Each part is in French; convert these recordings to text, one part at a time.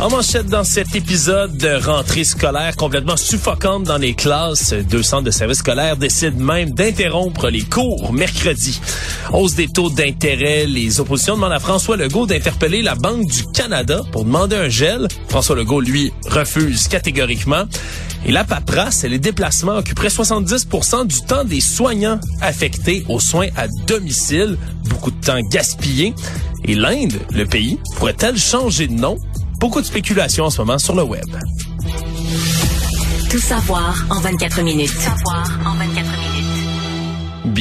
En manchette dans cet épisode de rentrée scolaire complètement suffocante dans les classes, deux centres de services scolaires décident même d'interrompre les cours mercredi. Hausse des taux d'intérêt, les oppositions demandent à François Legault d'interpeller la Banque du Canada pour demander un gel. François Legault, lui, refuse catégoriquement. Et la paperasse et les déplacements occuperaient 70% du temps des soignants affectés aux soins à domicile. Beaucoup de temps gaspillé. Et l'Inde, le pays, pourrait-elle changer de nom? Beaucoup de spéculations en ce moment sur le web. Tout savoir en 24 minutes. Tout savoir en 24 minutes.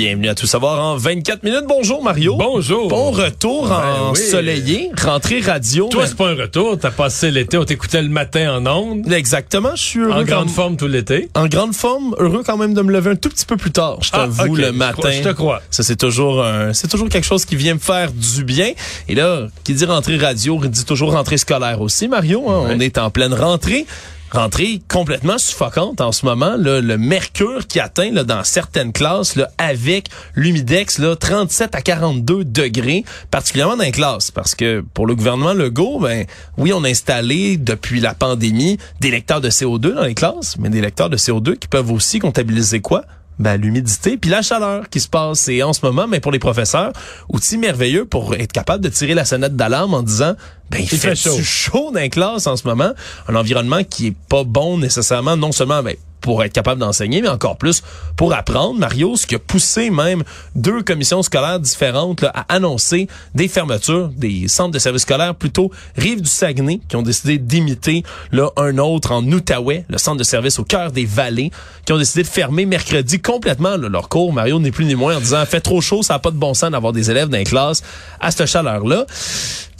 Bienvenue à Tout savoir en 24 minutes. Bonjour Mario. Bonjour. Bon retour Ben ensoleillé, rentrée radio. Toi, Mais- c'est pas un retour. T'as passé l'été, on t'écoutait le matin en ondes, Exactement, je suis heureux. en grande quand- forme tout l'été. En grande forme, heureux quand même de me lever un tout petit peu plus tard. Je Ah, t'avoue ok, le matin. je te crois. Ça c'est toujours un, c'est toujours quelque chose qui vient me faire du bien. Et là, qui dit rentrée radio, dit toujours rentrée scolaire aussi, Mario. hein? On est en pleine rentrée. Rentrée complètement suffocante en ce moment. là. le mercure qui atteint là, dans certaines classes là, avec l'humidex là, 37 à 42 degrés, particulièrement dans les classes. Parce que pour le gouvernement Legault, ben oui, on a installé depuis la pandémie des lecteurs de CO2 dans les classes, mais des lecteurs de CO2 qui peuvent aussi comptabiliser quoi? Ben, l'humidité puis la chaleur qui se passe. Et en ce moment, mais pour les professeurs, outil merveilleux pour être capable de tirer la sonnette d'alarme en disant, ben, il, fait, fait chaud. chaud dans les classes en ce moment? Un environnement qui est pas bon nécessairement, non seulement, ben, pour être capable d'enseigner, mais encore plus pour apprendre. Mario, ce qui a poussé même deux commissions scolaires différentes à annoncer des fermetures des centres de services scolaires plutôt Rive du Saguenay, qui ont décidé d'imiter là un autre en Outaouais, le centre de services au cœur des vallées, qui ont décidé de fermer mercredi complètement là, leur cours. Mario n'est plus ni moins en disant fait trop chaud, ça n'a pas de bon sens d'avoir des élèves dans les classes à cette chaleur-là.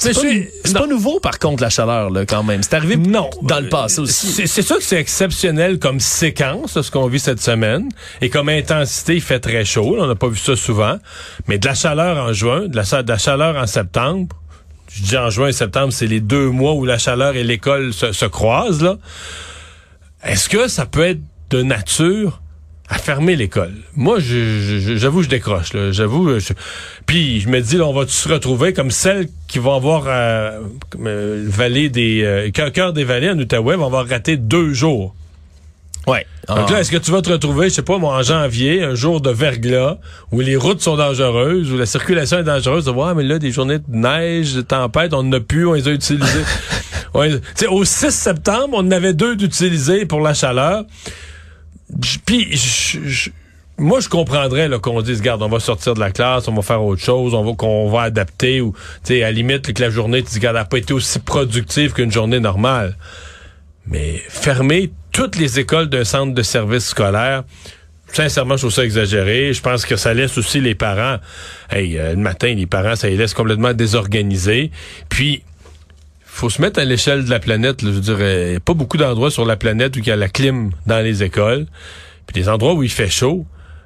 C'est pas, suis- nouveau par contre la chaleur là quand même. C'est arrivé Non. dans le passé aussi. C'est sûr que c'est exceptionnel comme séquence, ce qu'on vit cette semaine. Et comme intensité, il fait très chaud. là, on n'a pas vu ça souvent. Mais de la chaleur en juin, de la, sa- de la chaleur en septembre. Je dis en juin et septembre, c'est les deux mois où la chaleur et l'école se, se croisent. là. Est-ce que ça peut être de nature à fermer l'école? Moi, je- je- j'avoue, je décroche. là. J'avoue. je- Puis je me dis, là, on va se retrouver comme celles qui vont avoir euh, euh, vallée des euh, cœur, cœur des vallées en Outaouais vont avoir raté deux jours. Ouais. Donc Ah. là, est-ce que tu vas te retrouver, je sais pas, moi, en janvier, un jour de verglas, où les routes sont dangereuses, où la circulation est dangereuse, de voir, mais là, des journées de neige, de tempête, on n'a plus, on les a utilisées. ouais, tu sais, au 6 septembre, on en avait deux d'utilisés pour la chaleur. Puis, moi, je comprendrais qu'on dise, garde, on va sortir de la classe, on va faire autre chose, on va qu'on va adapter, ou, tu sais, à la limite, que la journée, tu dis, garde, elle n'a pas été aussi productive qu'une journée normale. Mais fermer toutes les écoles d'un centre de service scolaire, sincèrement, je trouve ça exagéré. Je pense que ça laisse aussi les parents. Hey, euh, le matin, les parents, ça les laisse complètement désorganisés. Puis, faut se mettre à l'échelle de la planète. là. je dire, il y a pas beaucoup d'endroits sur la planète où il y a la clim dans les écoles. Puis des endroits où il fait chaud.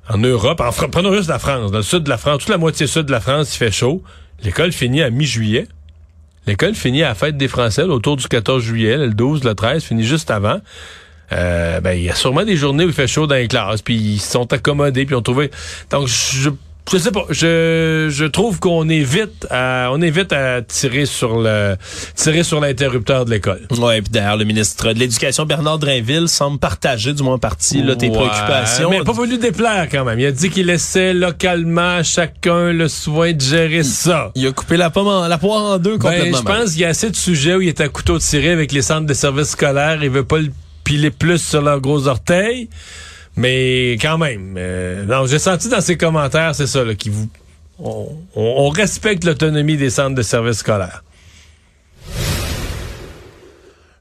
En Europe, en Fran- prenons juste la France. Dans le sud de la France, toute la moitié sud de la France, il fait chaud. L'école finit à mi-juillet. L'école finit à la fête des Français, autour du 14 juillet, le 12, le 13, finit juste avant. Euh, ben, il y a sûrement des journées où il fait chaud dans les classes, puis ils se sont accommodés, puis ont trouvé. Donc, je, je sais pas, je, je trouve qu'on évite à, on évite à tirer sur le, tirer sur l'interrupteur de l'école. Ouais, puis d'ailleurs, le ministre de l'Éducation, Bernard Drainville, semble partager, du moins en partie, là, tes Ouais, préoccupations. Mais pas voulu déplaire quand même. Il a dit qu'il laissait localement chacun le soin de gérer ça. Il a coupé la pomme en, la poire en deux Ben, complètement. je pense qu'il y a assez de sujets où il est à couteau tiré avec les centres de services scolaires. Il veut pas le piler plus sur leurs gros orteils. Mais quand même, euh, non, j'ai senti dans ses commentaires, c'est ça, là, qui vous, on, on- respecte l'autonomie des centres de services scolaires.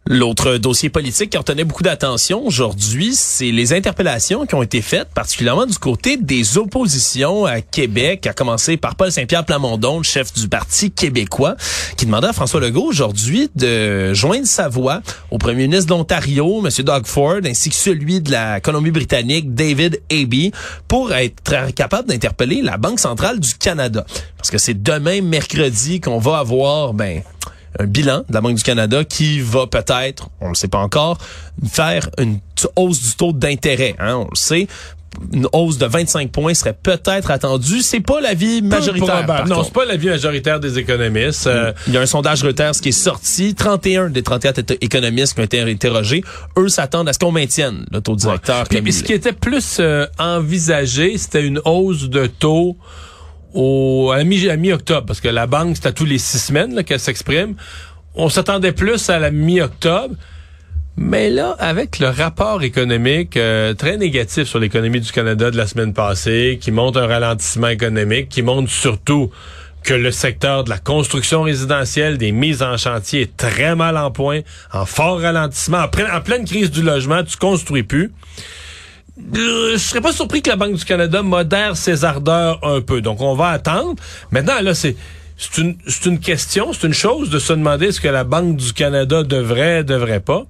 L'autre dossier politique qui retenait beaucoup d'attention aujourd'hui, c'est les interpellations qui ont été faites, particulièrement du côté des oppositions à Québec, à commencer par Paul Saint-Pierre Plamondon, le chef du Parti québécois, qui demandait à François Legault aujourd'hui de joindre sa voix au premier ministre de l'Ontario, M. Doug Ford, ainsi que celui de la Colombie-Britannique, David Abbey, pour être capable d'interpeller la Banque centrale du Canada. Parce que c'est demain, mercredi, qu'on va avoir, ben, un bilan de la Banque du Canada qui va peut-être, on ne le sait pas encore, faire une hausse du taux d'intérêt. Hein, on le sait une hausse de 25 points serait peut-être attendue. C'est pas l'avis majoritaire. Par non, c'est pas l'avis majoritaire des économistes. Euh, Il y a un sondage Reuters qui est sorti. 31 des 34 économistes qui ont été interrogés, eux s'attendent à ce qu'on maintienne le taux directeur. Ouais. Puis, ce qui était plus euh, envisagé, c'était une hausse de taux au, à mi-octobre, parce que la banque, c'est à tous les six semaines qu'elle s'exprime. On s'attendait plus à la mi-octobre. Mais là, avec le rapport économique euh, très négatif sur l'économie du Canada de la semaine passée, qui montre un ralentissement économique, qui montre surtout que le secteur de la construction résidentielle, des mises en chantier est très mal en point, en fort ralentissement, en, pleine crise du logement, tu construis plus. Euh, je serais pas surpris que la Banque du Canada modère ses ardeurs un peu. Donc, on va attendre. Maintenant, là, c'est c'est une, une question, c'est une chose de se demander ce que la Banque du Canada devrait, devrait pas.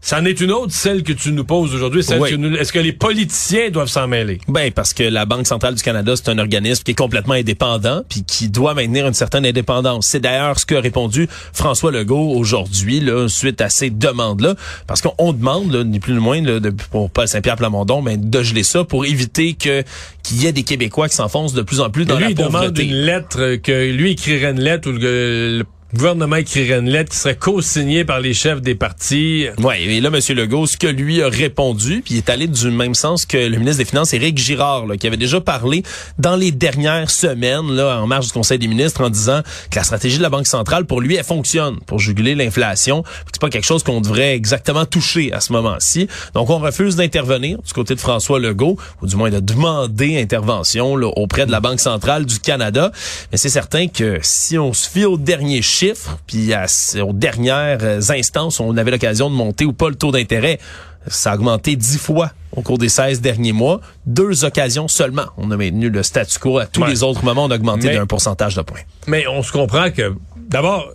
C'en est une autre, celle que tu nous poses aujourd'hui. Est-ce que les politiciens doivent s'en mêler? Ben, parce que la Banque centrale du Canada, c'est un organisme qui est complètement indépendant puis qui doit maintenir une certaine indépendance. C'est d'ailleurs ce que répondu François Legault aujourd'hui, là, suite à ces demandes-là. Parce qu'on demande, là, ni plus ni moins, là, de, pour Paul Saint-Pierre Plamondon, ben, de geler ça pour éviter que qu'il y ait des Québécois qui s'enfoncent de plus en plus dans lui, la pauvreté. Lui, demande une lettre, que lui écrirait une lettre ou le, le le gouvernement écrirait une lettre qui serait co-signée par les chefs des partis. Oui, et là, M. Legault, ce que lui a répondu, puis il est allé du même sens que le ministre des Finances, Éric Girard, là, qui avait déjà parlé dans les dernières semaines, là, en marge du Conseil des ministres, en disant que la stratégie de la Banque centrale, pour lui, elle fonctionne pour juguler l'inflation. C'est pas quelque chose qu'on devrait exactement toucher à ce moment-ci. Donc, on refuse d'intervenir du côté de François Legault, ou du moins de demander intervention là, auprès de la Banque centrale du Canada. Mais c'est certain que si on se fie au dernier chiffres, puis aux dernières instances, on avait l'occasion de monter ou pas le taux d'intérêt. Ça a augmenté dix fois au cours des 16 derniers mois. Deux occasions seulement. On a maintenu le statu quo. À tous les autres moments, on a augmenté d'un pourcentage de points. Mais on se comprend que, d'abord,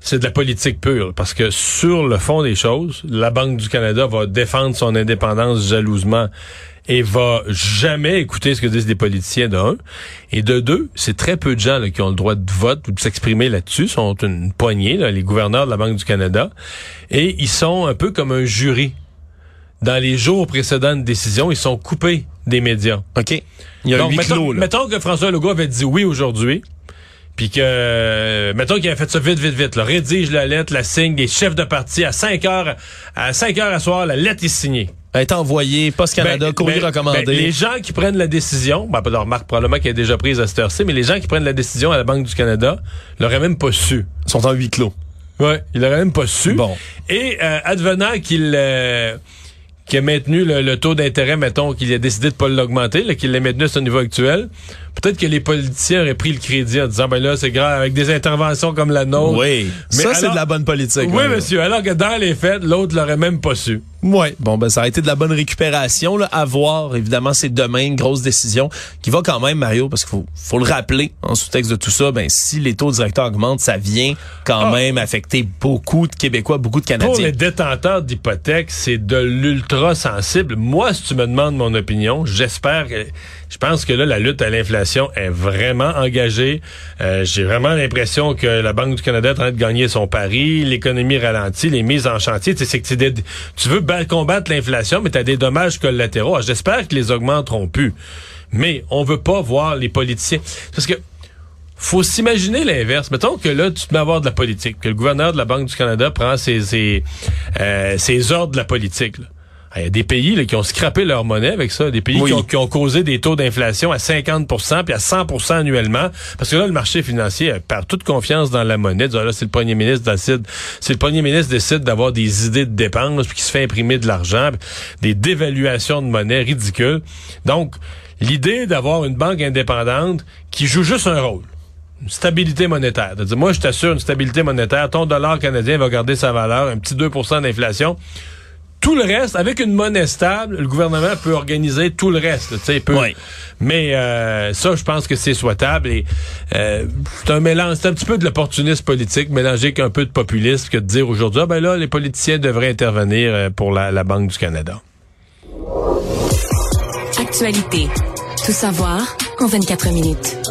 c'est de la politique pure. Parce que sur le fond des choses, la Banque du Canada va défendre son indépendance jalousement et va jamais écouter ce que disent des politiciens de un. Et de deux, c'est très peu de gens là, qui ont le droit de vote ou de s'exprimer là-dessus. sont une poignée, là, les gouverneurs de la Banque du Canada. Et ils sont un peu comme un jury. Dans les jours précédents de décision, ils sont coupés des médias. OK. Il y a Donc, mettons, clos, là. mettons que François Legault avait dit oui aujourd'hui puis que mettons qu'il a fait ça vite vite vite là, rédige la lettre la signe des chefs de parti à 5 heures à 5 heures à soir la lettre est signée est envoyée Post Canada Ben, courrier ben, recommandé ben, les gens qui prennent la décision ben, pas remarque probablement qu'elle est déjà prise à cette heure-ci mais les gens qui prennent la décision à la Banque du Canada l'auraient même pas su Ils sont en huis clos. ouais ils l'auraient même pas su Bon. et euh, advenant qu'il euh, qui a maintenu le, le taux d'intérêt, mettons, qu'il a décidé de pas l'augmenter, là, qu'il l'a maintenu à son niveau actuel, peut-être que les politiciens auraient pris le crédit en disant, ben là, c'est grave, avec des interventions comme la nôtre. Oui. Mais ça, c'est de la bonne politique. Oui, là. monsieur, alors que dans les faits, l'autre l'aurait même pas su. Ouais. Bon, ben, ça a été de la bonne récupération, là. À voir. Évidemment, c'est demain une grosse décision qui va quand même, Mario, parce qu'il faut, faut le rappeler en sous-texte de tout ça. Ben, si les taux directeurs augmentent, ça vient quand Ah. même affecter beaucoup de Québécois, beaucoup de Pour Canadiens. les détenteurs d'hypothèques, c'est de l'ultra sensible. Moi, si tu me demandes mon opinion, j'espère que je pense que là, la lutte à l'inflation est vraiment engagée. Euh, J'ai vraiment l'impression que la Banque du Canada est en train de gagner son pari, l'économie ralentit, les mises en chantier. C'est que tu veux ba- combattre l'inflation, mais tu as des dommages collatéraux. Alors, J'espère que les augmenteront plus. Mais on veut pas voir les politiciens. Parce que faut s'imaginer l'inverse. Mettons que là, tu te mets à avoir de la politique, que le gouverneur de la Banque du Canada prend ses, ses, euh, ses ordres de la politique. Il y a des pays là, qui ont scrappé leur monnaie avec ça, des pays Oui. qui, ont, qui ont causé des taux d'inflation à 50% puis à 100% annuellement, parce que là, le marché financier euh, perd toute confiance dans la monnaie. Disant, là, c'est le premier ministre décide, c'est le premier ministre décide d'avoir des idées de dépenses, puis qui se fait imprimer de l'argent, des dévaluations de monnaie ridicules. Donc, l'idée d'avoir une banque indépendante qui joue juste un rôle une stabilité monétaire. De dire, moi, je t'assure une stabilité monétaire. Ton dollar canadien va garder sa valeur, un petit 2% d'inflation. Tout le reste, avec une monnaie stable, le gouvernement peut organiser tout le reste. Tu sais, peut. Oui. Mais euh, ça, je pense que c'est souhaitable. Et euh, c'est un mélange, c'est un petit peu de l'opportunisme politique mélangé avec un peu de populisme que de dire aujourd'hui, ah ben là, les politiciens devraient intervenir euh, pour la, la Banque du Canada. Actualité. Tout savoir en 24 minutes.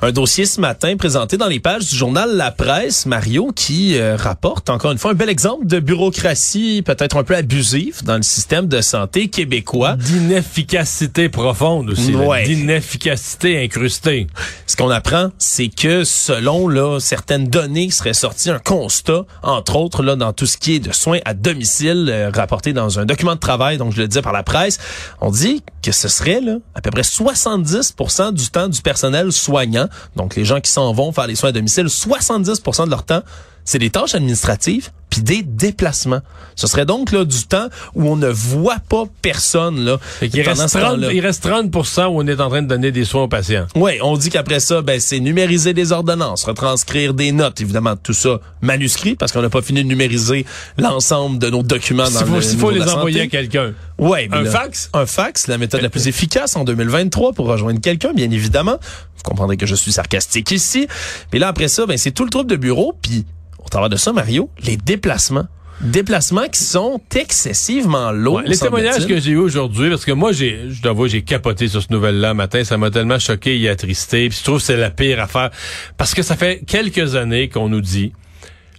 Un dossier ce matin présenté dans les pages du journal La Presse, Mario, qui euh, rapporte encore une fois un bel exemple de bureaucratie peut-être un peu abusive dans le système de santé québécois. D'inefficacité profonde aussi. Ouais. D'inefficacité incrustée. Ce qu'on apprend, c'est que selon là certaines données seraient sorties un constat, entre autres là dans tout ce qui est de soins à domicile euh, rapporté dans un document de travail, donc je le disais par la presse, on dit que ce serait là à peu près 70% du temps du personnel soignant, donc les gens qui s'en vont faire les soins à domicile, 70% de leur temps, c'est des tâches administratives puis des déplacements. Ce serait donc là du temps où on ne voit pas personne là. Fait pendant reste, ce 30, temps-là. il reste 30% où on est en train de donner des soins aux patients. Oui, on dit qu'après ça, ben, c'est numériser des ordonnances, retranscrire des notes, évidemment, tout ça manuscrit, parce qu'on n'a pas fini de numériser l'ensemble de nos documents dans faut, le s'il niveau faut les envoyer à quelqu'un. Ouais, Un là, fax? Un fax, la méthode la plus efficace en 2023 pour rejoindre quelqu'un, bien évidemment. Vous comprendrez que je suis sarcastique ici. Puis là, après ça, ben, c'est tout le trouble de bureau, puis au travers de ça, Mario, les déplacements. Déplacements qui sont excessivement lourds. Ouais, les témoignages que j'ai eu aujourd'hui, parce que moi, j'ai, je dois j'ai capoté sur ce nouvelle-là matin. Ça m'a tellement choqué et attristé. Puis je trouve que c'est la pire affaire. Parce que ça fait quelques années qu'on nous dit,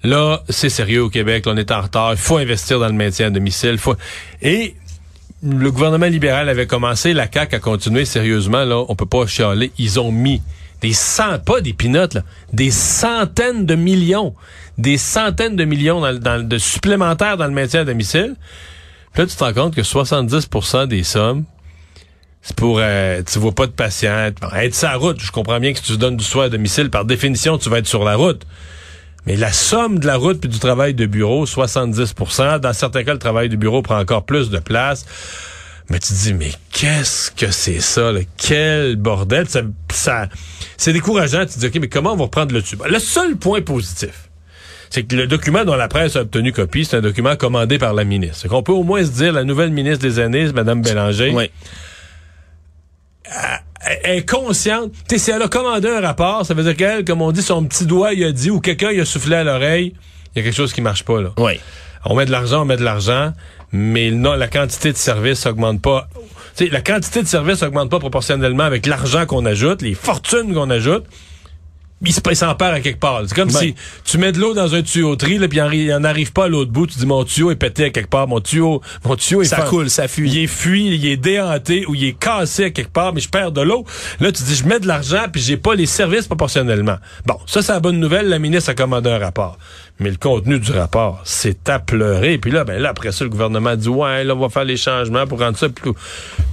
là, c'est sérieux au Québec, là, on est en retard, il faut investir dans le maintien à domicile. Faut... Et le gouvernement libéral avait commencé, la CAQ a continué sérieusement, là, on peut pas chialer. Ils ont mis des cent, pas des pinottes, là, des centaines de millions, des centaines de millions dans, dans de supplémentaires dans le maintien à domicile. Puis là, tu te rends compte que 70% des sommes, c'est pour, euh, tu vois pas de patient, être sur la route. Je comprends bien que si tu donnes du soin à domicile, par définition, tu vas être sur la route. Mais la somme de la route puis du travail de bureau, 70%. Dans certains cas, le travail de bureau prend encore plus de place. Mais tu te dis, mais qu'est-ce que c'est ça? là? Quel bordel! Ça, ça- c'est décourageant. Tu te dis, OK, mais comment on va reprendre le tube? Le seul point positif, c'est que le document dont la presse a obtenu copie, c'est un document commandé par la ministre. C'est qu'on peut au moins se dire, la nouvelle ministre des Aînés, Mme Bélanger, Oui. elle est consciente. Tu sais, si elle a commandé un rapport, ça veut dire qu'elle, comme on dit, son petit doigt, il a dit, ou quelqu'un, il a soufflé à l'oreille, il y a quelque chose qui marche pas, là. Oui. On met de l'argent, on met de l'argent, mais la quantité de services augmente pas. La quantité de services augmente pas proportionnellement avec l'argent qu'on ajoute, les fortunes qu'on ajoute. Il se- il s'en perd à quelque part. C'est comme Ben. si tu mets de l'eau dans un tuyauterie, là, puis il en- il en arrive pas à l'autre bout. Tu dis, mon tuyau est pété à quelque part. Mon tuyau, mon tuyau est Ça coule, ça fuit. Il est fui, il est déhanté ou il est cassé à quelque part, mais je perds de l'eau. Là, tu dis, je mets de l'argent, puis j'ai pas les services proportionnellement. Bon, ça, c'est la bonne nouvelle. La ministre a commandé un rapport. Mais le contenu du rapport, c'est à pleurer. Puis là, ben là, après ça, le gouvernement dit, ouais, là, on va faire les changements pour rendre ça plus,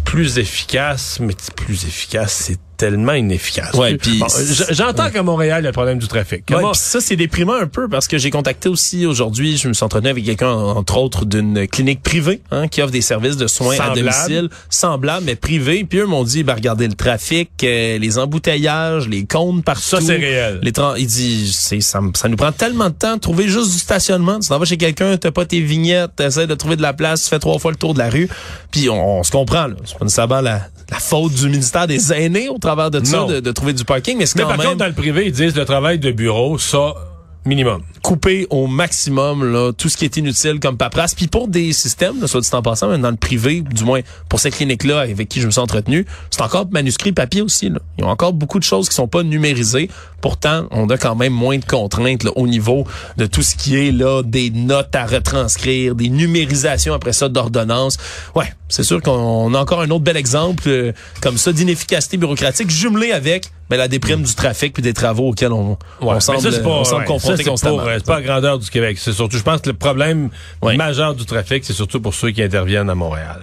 plus efficace. Mais plus efficace, c'est tellement inefficace. Ouais, puis- Bon, J'entends qu'à Montréal, il y a le problème du trafic. Ouais, Comment- ça, c'est déprimant un peu parce que j'ai contacté aussi aujourd'hui, je me suis entretenu avec quelqu'un, entre autres, d'une clinique privée hein, qui offre des services de soins Semblable. à domicile, semblables, mais privés. Puis eux m'ont dit, ben, regardez le trafic, euh, les embouteillages, les comptes partout. Ça, c'est réel. Les il dit, c'est, ça, ça nous prend tellement de temps de trouver juste du stationnement. Tu t'en vas chez quelqu'un, t'as pas tes vignettes, t'essaies de trouver de la place, tu fais trois fois le tour de la rue. Puis on, on se comprend, là. C'est pas nécessairement la, la faute du ministère des aînés travers de ça, de, de trouver du parking, mais c'est Mais quand par même... contre, dans le privé, ils disent le travail de bureau, ça, minimum. couper au maximum là, tout ce qui est inutile comme paperasse. Puis pour des systèmes, là, soit dit en passant, mais dans le privé, du moins pour cette clinique-là avec qui je me suis entretenu, c'est encore manuscrit papier aussi. Là. Ils ont encore beaucoup de choses qui sont pas numérisées. Pourtant, on a quand même moins de contraintes là, au niveau de tout ce qui est là des notes à retranscrire, des numérisations après ça d'ordonnances. Ouais, c'est sûr qu'on a encore un autre bel exemple euh, comme ça d'inefficacité bureaucratique jumelé avec ben, la déprime du trafic puis des travaux auxquels on, on mais semble, ça, c'est pas, on semble ouais, confronté ça, constamment. pour, euh, c'est pas la grandeur du Québec. C'est surtout, je pense que le problème Ouais. majeur du trafic, c'est surtout pour ceux qui interviennent à Montréal.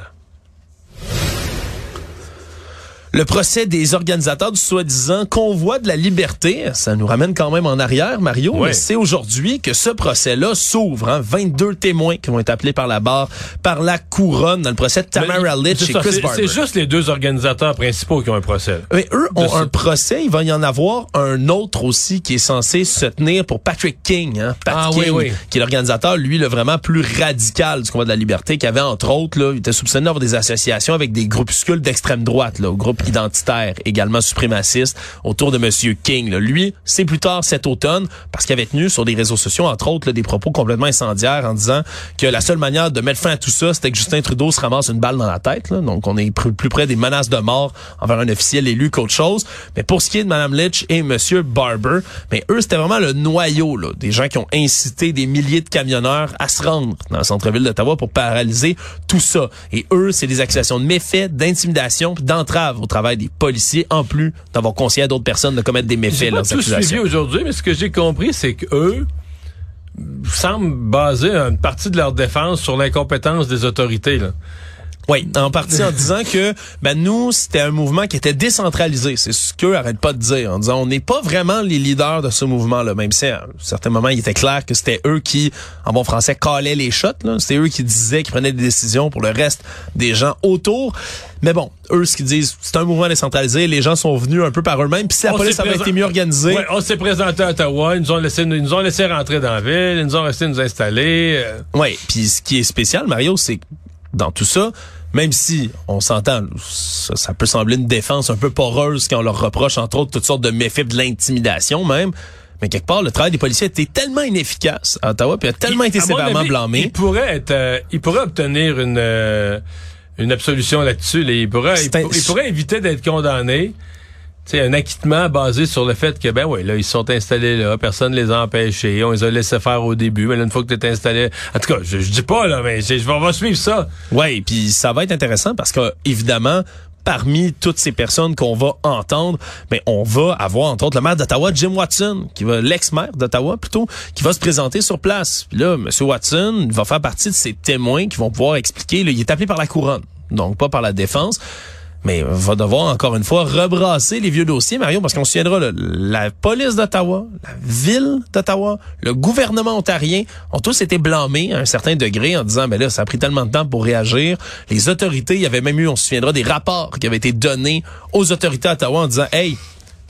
Le procès des organisateurs du soi-disant convoi de la liberté, ça nous ramène quand même en arrière, Mario. Ouais. mais C'est aujourd'hui que ce procès-là s'ouvre. Hein, 22 témoins qui vont être appelés par la barre, par la couronne dans le procès de Tamara Litch et ça, Chris Barber. C'est juste les deux organisateurs principaux qui ont un procès. Mais eux ont un procès. Il va y en avoir un autre aussi qui est censé se tenir pour Patrick King. Hein? Pat Ah, King, oui, oui. qui est l'organisateur, lui, le vraiment plus radical du combat de la liberté, qui avait entre autres, là, il était soupçonné d'avoir des associations avec des groupuscules d'extrême droite, là, groupes identitaires, également suprémacistes, autour de Monsieur King. Lui, c'est plus tard cet automne, parce qu'il avait tenu sur des réseaux sociaux, entre autres, des propos complètement incendiaires en disant que la seule manière de mettre fin à tout ça, c'était que Justin Trudeau se ramasse une balle dans la tête. Là. Donc, on est plus près des menaces de mort envers un officiel élu qu'autre chose. Mais pour ce qui est de Mme Litch et Monsieur Barber, mais eux, c'était vraiment le noyau là, des gens qui ont incité des milliers de camionneurs à se rendre dans le centre-ville d'Ottawa pour paralyser tout ça. Et eux, c'est des accusations de méfaits, d'intimidation, d'entrave travail des policiers, en plus d'avoir conseillé à d'autres personnes de commettre des méfaits. pas leurs tout suivi aujourd'hui, mais ce que j'ai compris, c'est que eux semblent baser une partie de leur défense sur l'incompétence des autorités. Là. Oui, en partie en disant que ben nous c'était un mouvement qui était décentralisé, c'est ce qu'eux arrêtent pas de dire en disant on n'est pas vraiment les leaders de ce mouvement là, même si à un certain moment il était clair que c'était eux qui en bon français calaient les shots c'était eux qui disaient qui prenaient des décisions pour le reste des gens autour. Mais bon, eux ce qu'ils disent, c'est un mouvement décentralisé, les gens sont venus un peu par eux-mêmes, puis si la On police avait été mieux organisée, Ouais, on s'est présenté à Ottawa, ils nous ont laissé, ils nous ont laissé rentrer dans la ville, ils nous ont laissé nous installer. euh. Oui, puis ce qui est spécial, Mario, c'est que dans tout ça, même si on s'entend, ça, ça peut sembler une défense un peu poreuse quand on leur reproche, entre autres, toutes sortes de méfaits, de l'intimidation même. Mais quelque part, le travail des policiers a été tellement inefficace à Ottawa, puis a tellement été sévèrement avis, blâmé. Il pourrait être, euh, il pourrait obtenir une euh, une absolution là-dessus. là. Il pourrait, un- il pourrait éviter d'être condamné. Sais, un acquittement basé sur le fait que, ben oui, là, ils sont installés là, personne les a empêchés, on les a laissé faire au début, mais là, une fois que tu installé... En tout cas, je, je dis pas, là, mais je, on va suivre ça. Oui, puis ça va être intéressant parce que évidemment, parmi toutes ces personnes qu'on va entendre, ben on va avoir entre autres le maire d'Ottawa, Jim Watson, qui va l'ex-maire d'Ottawa plutôt, qui va se présenter sur place. Là, M. Watson va faire partie de ces témoins qui vont pouvoir expliquer. Là, il est appelé par la couronne, donc pas par la défense. Mais va devoir encore une fois rebrasser les vieux dossiers, Mario, parce qu'on se souviendra, la police d'Ottawa, la ville d'Ottawa, le gouvernement ontarien ont tous été blâmés à un certain degré en disant, ben là, ça a pris tellement de temps pour réagir. Les autorités, il y avait même eu, on se souviendra, des rapports qui avaient été donnés aux autorités à Ottawa en disant, hey,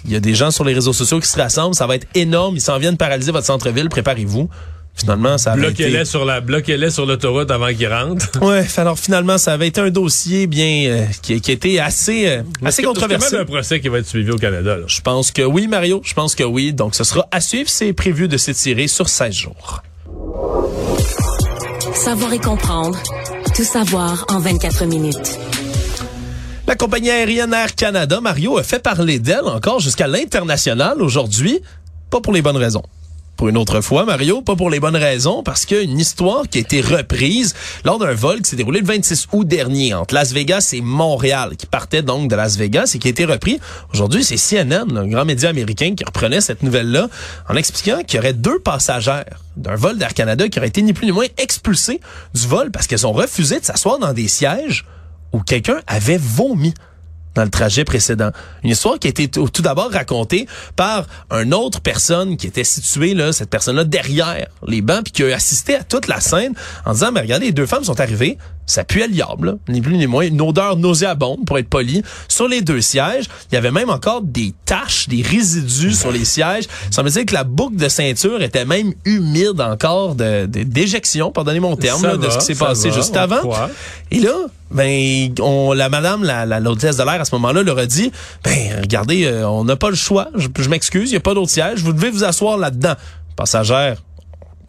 il y a des gens sur les réseaux sociaux qui se rassemblent, ça va être énorme, ils s'en viennent paralyser votre centre-ville, préparez-vous. Finalement, ça avait été... Bloquez-les sur la, bloquez-les sur l'autoroute avant qu'ils rentrent. Ouais, alors finalement, ça avait été un dossier bien euh, qui, qui a été assez euh, assez C'est quand controversé. même un procès qui va être suivi au Canada, là. Je pense que oui, Mario. Je pense que oui. Donc, ce sera à suivre. C'est prévu de s'étirer sur 16 jours. Savoir et comprendre. Tout savoir en 24 minutes. La compagnie aérienne Air Canada, Mario, a fait parler d'elle encore jusqu'à l'international aujourd'hui. Pas pour les bonnes raisons. Une autre fois, Mario, pas pour les bonnes raisons, parce qu'il y une histoire qui a été reprise lors d'un vol qui s'est déroulé le 26 août dernier entre Las Vegas et Montréal, qui partait donc de Las Vegas et qui a été repris. Aujourd'hui, c'est CNN, un grand média américain, qui reprenait cette nouvelle-là en expliquant qu'il y aurait deux passagères d'un vol d'Air Canada qui auraient été ni plus ni moins expulsés du vol parce qu'elles ont refusé de s'asseoir dans des sièges où quelqu'un avait vomi dans le trajet précédent. Une histoire qui a été tout d'abord racontée par une autre personne qui était située, là, cette personne-là, derrière les bancs, puis qui a assisté à toute la scène en disant, mais regardez, les deux femmes sont arrivées, ça puait le diable, là, ni plus ni moins, une odeur nauséabonde, pour être poli, sur les deux sièges. Il y avait même encore des taches, des résidus sur les sièges. Ça me dire que la boucle de ceinture était même humide encore de, de- d'éjection, pardonnez mon terme, là, de ce qui s'est passé va, juste avant. croit. Et là, ben, on, la madame, la, la, l'hôtesse de l'air à ce moment-là leur a dit, ben, regardez, euh, on n'a pas le choix. Je, je m'excuse, il n'y a pas d'autre siège. Vous devez vous asseoir là-dedans. Passagère,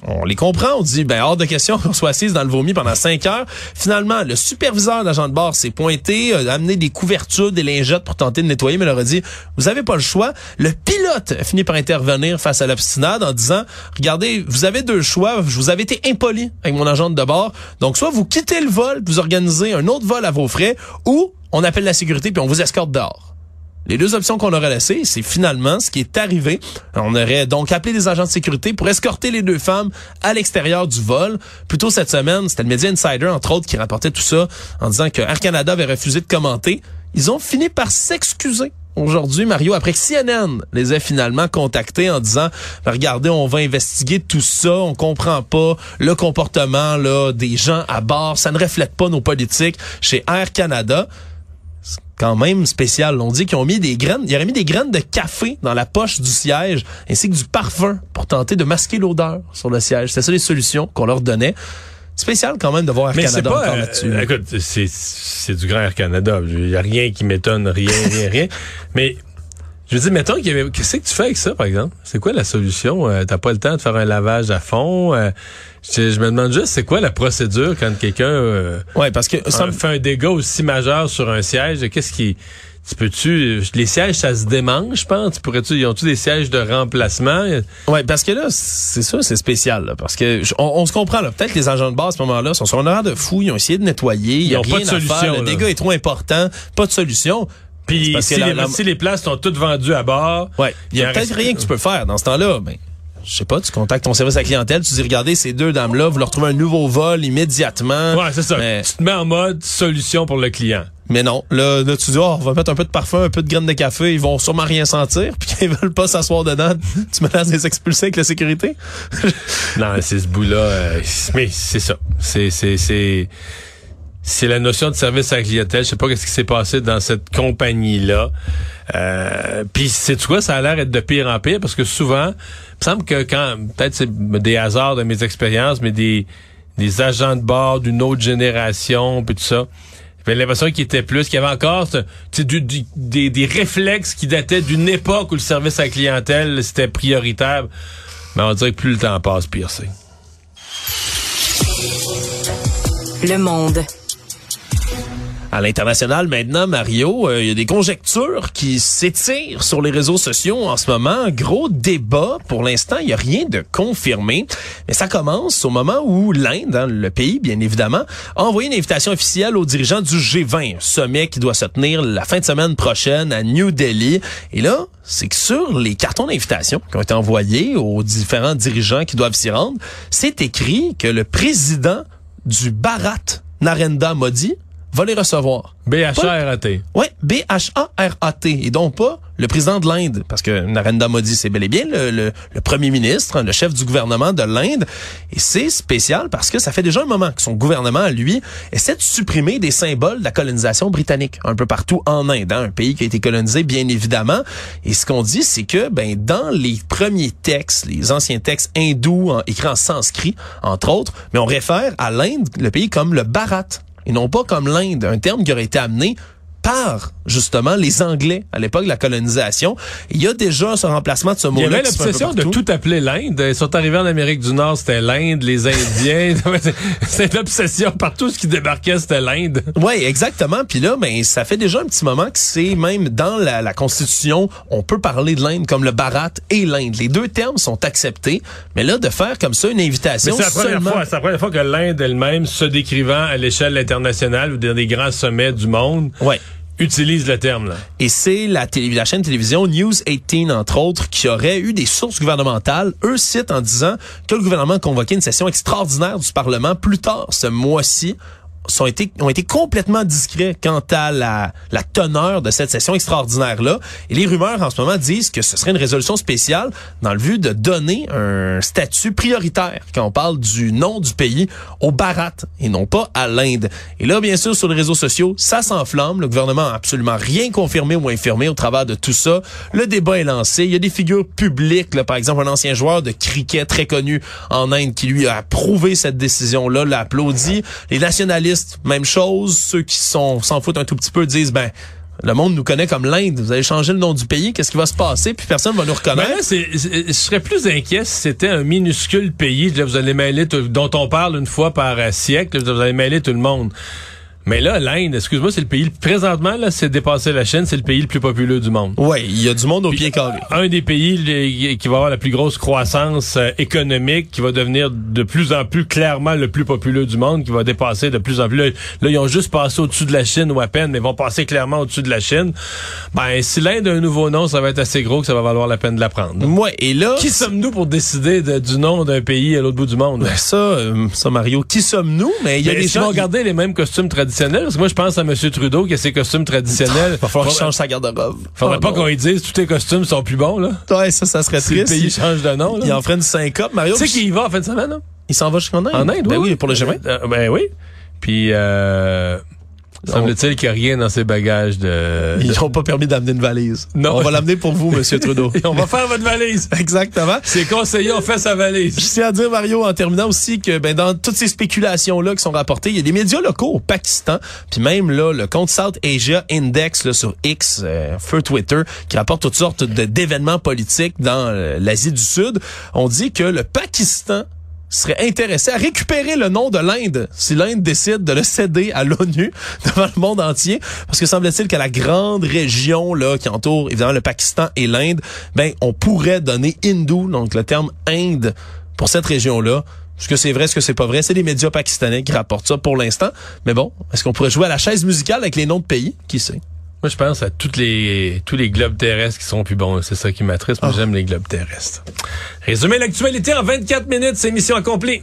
on les comprend. On dit, ben, hors de question qu'on soit assise dans le vomi pendant cinq heures. Finalement, le superviseur d'agent de bord s'est pointé, a amené des couvertures, des lingettes pour tenter de nettoyer, mais leur a dit, vous avez pas le choix. Le pilote a fini par intervenir face à l'obstinade en disant, regardez, vous avez deux choix. Je vous avais été impoli avec mon agent de bord. Donc, soit vous quittez le vol, vous organisez un autre vol à vos frais, ou on appelle la sécurité puis on vous escorte dehors. Les deux options qu'on aurait laissées, c'est finalement ce qui est arrivé. On aurait donc appelé des agents de sécurité pour escorter les deux femmes à l'extérieur du vol. Plus tôt cette semaine, c'était le média Insider, entre autres, qui rapportait tout ça en disant que Air Canada avait refusé de commenter ils ont fini par s'excuser aujourd'hui, Mario, après que CNN les a finalement contactés en disant, regardez, on va investiguer tout ça, on comprend pas le comportement là des gens à bord, ça ne reflète pas nos politiques chez Air Canada. C'est quand même spécial. On dit qu'ils ont mis des graines, ils auraient mis des graines de café dans la poche du siège, ainsi que du parfum pour tenter de masquer l'odeur sur le siège. C'est ça les solutions qu'on leur donnait. Spécial quand même de voir Air Mais Canada pas, encore euh, là-dessus. écoute, c'est, c'est du grand Air Canada. Il y a rien qui m'étonne, rien, rien, rien. Mais, je veux dire, mettons qu'est-ce que tu fais avec ça, par exemple? C'est quoi la solution? Euh, t'as pas le temps de faire un lavage à fond? Euh, je, je me demande juste, c'est quoi la procédure quand quelqu'un, euh, Ouais, parce que ça un- fait un dégât aussi majeur sur un siège? Qu'est-ce qui, tu peux-tu, les sièges, ça se démange, je pense? Tu pourrais-tu, ils ont-tu des sièges de remplacement? Ouais, parce que là, c'est ça, c'est spécial, là, parce que on, on se comprend là. Peut-être que les agents de base à ce moment-là sont sur un horaire de fou, ils ont essayé de nettoyer, il y a ont rien pas de à solution, faire, le dégât est trop important, pas de solution. Puis si, la- les, la- si les places sont toutes vendues à bord, Ouais, il y a peut-être reste- rien que tu peux faire dans ce temps-là. Ben, je sais pas, tu contactes ton service à la clientèle, tu dis regardez ces deux dames là, vous leur trouvez un nouveau vol immédiatement. Ouais, c'est ça. Mais, Tu te mets en mode solution pour le client. mais non, là, là tu dis oh, on va mettre un peu de parfum, un peu de graines de café, ils vont sûrement rien sentir, puis ils veulent pas s'asseoir dedans, tu menaces de les expulser avec la sécurité. Non, c'est ce bout-là. euh, mais c'est ça. C'est c'est c'est c'est la notion de service à clientèle. Je sais pas qu'est-ce qui s'est passé dans cette compagnie-là. Euh, Puis c'est quoi, ça a l'air être de pire en pire parce que souvent, il me semble que quand peut-être c'est des hasards de mes expériences, mais des des agents de bord d'une autre génération, puis tout ça. J'avais l'impression qu'il était plus, qu'il y avait encore ce- du- du- des, des réflexes qui dataient d'une époque où le service à clientèle, c'était prioritaire. Mais on dirait que plus le temps passe, pire c'est. Le monde. À l'international maintenant, Mario, euh, il y a des conjectures qui s'étirent sur les réseaux sociaux en ce moment. Gros débat. Pour l'instant, il n'y a rien de confirmé. Mais ça commence au moment où l'Inde, hein, le pays bien évidemment, a envoyé une invitation officielle aux dirigeants du G20, un sommet qui doit se tenir la fin de semaine prochaine à New Delhi. Et là, c'est que sur les cartons d'invitation qui ont été envoyés aux différents dirigeants qui doivent s'y rendre, c'est écrit que le président du Bharat, Narendra Modi, va les recevoir. BHRAT. Ouais, B-H-A-R-A-T. Et donc pas le président de l'Inde. Parce que Narendra Modi, c'est bel et bien le, le- le premier ministre, le chef du gouvernement de l'Inde. Et c'est spécial parce que ça fait déjà un moment que son gouvernement, lui, essaie de supprimer des symboles de la colonisation britannique un peu partout en Inde. hein, un pays qui a été colonisé, bien évidemment. Et ce qu'on dit, c'est que ben dans les premiers textes, les anciens textes hindous en- écrits en sanskrit, entre autres, mais on réfère à l'Inde, le pays, comme le Bharat et non pas comme l'Inde, un terme qui aurait été amené par justement les Anglais à l'époque de la colonisation. Il y a déjà ce remplacement de ce Il y mot-là. avait l'obsession de tout appeler l'Inde. Ils sont arrivés en Amérique du Nord, c'était l'Inde, les Indiens. c'est l'obsession. Partout ce qui débarquait, c'était l'Inde. Oui, exactement. Puis là, ben, ça fait déjà un petit moment que c'est même dans la, la Constitution, on peut parler de l'Inde comme le Bharat et l'Inde. Les deux termes sont acceptés. Mais là, de faire comme ça une invitation c'est la première seulement... fois, c'est la première fois que l'Inde elle-même, se décrivant à l'échelle internationale ou dans des grands sommets du monde, Ouais. Utilise le terme. Là. Et c'est la, télé- la chaîne télévision News 18, entre autres, qui aurait eu des sources gouvernementales. Eux citent en disant que le gouvernement a convoqué une session extraordinaire du Parlement plus tard ce mois-ci sont été, ont été complètement discrets quant à la, la teneur de cette session extraordinaire-là. Et les rumeurs en ce moment disent que ce serait une résolution spéciale dans le but de donner un statut prioritaire quand on parle du nom du pays au Bharat et non pas à l'Inde. Et là, bien sûr, sur les réseaux sociaux, ça s'enflamme. Le gouvernement a absolument rien confirmé ou infirmé au travers de tout ça. Le débat est lancé. Il y a des figures publiques, là, par exemple un ancien joueur de cricket très connu en Inde qui lui a approuvé cette décision-là, l'a applaudi. Les nationalistes, même chose. Ceux qui sont s'en foutent un tout petit peu disent, ben, le monde nous connaît comme l'Inde. Vous allez changer le nom du pays. Qu'est-ce qui va se passer? Puis personne va nous Ben reconnaître. je serais plus inquiet si c'était un minuscule pays, là, vous allez mêler, tout- dont on parle une fois par euh, siècle, là, vous allez mêler tout le monde. Mais là, l'Inde, excuse-moi, c'est le pays, présentement, là, c'est dépassé la Chine, c'est le pays le plus populeux du monde. Ouais, il y a du monde au pied carré. Un des pays les- qui va avoir la plus grosse croissance euh, économique, qui va devenir de plus en plus clairement le plus populeux du monde, qui va dépasser de plus en plus. Là, là, ils ont juste passé au-dessus de la Chine ou à peine, mais ils vont passer clairement au-dessus de la Chine. Ben, si l'Inde a un nouveau nom, ça va être assez gros que ça va valoir la peine de l'apprendre. Ouais, et là. Qui sommes-nous pour décider de- du nom d'un pays à l'autre bout du monde? Ben, ça, euh, ça, Mario, qui sommes-nous? Mais il y a Mais des si gens. vont garder les mêmes costumes traditionnels traditionnels? Parce que moi, je pense à M. Trudeau qui a ses costumes traditionnels. Va falloir qu'il change sa garde-robe. Faudrait Oh, pas non. qu'on lui dise tous tes costumes sont plus bons, là. Ouais, ça, ça serait Si le triste. pays change de nom, Il en ferait une syncope. Mario, Tu sais qu'il y va en fin de semaine, hein? il s'en va jusqu'en Inde. En Inde, Ben oui. oui, pour le G20. Euh, ben oui. Puis, euh, semble-t-il qu'il n'y a rien dans ses bagages de... Ils n'ont pas permis d'amener une valise. Non. On va l'amener pour vous, Monsieur Trudeau. Et on va faire votre valise. Exactement. Ses conseillers ont fait sa valise. Je tiens à dire, Mario, en terminant aussi, que ben, dans toutes ces spéculations-là qui sont rapportées, il y a des médias locaux au Pakistan, puis même là, le compte South Asia Index là, sur X, euh, feu Twitter, qui rapporte toutes sortes d'événements politiques dans euh, l'Asie du Sud. On dit que le Pakistan serait intéressé à récupérer le nom de l'Inde si l'Inde décide de le céder à l'ONU devant le monde entier parce que semble-t-il que la grande région là qui entoure évidemment le Pakistan et l'Inde ben on pourrait donner hindou donc le terme Inde pour cette région-là est-ce que c'est vrai, est-ce que c'est pas vrai? C'est les médias pakistanais qui rapportent ça pour l'instant. Mais bon, est-ce qu'on pourrait jouer à la chaise musicale avec les noms de pays? Qui sait? Moi, je pense à toutes les, tous les globes terrestres qui sont plus bons. C'est ça qui m'attriste. Moi, j'aime les globes terrestres. Résumer l'actualité en 24 minutes, c'est mission accomplie.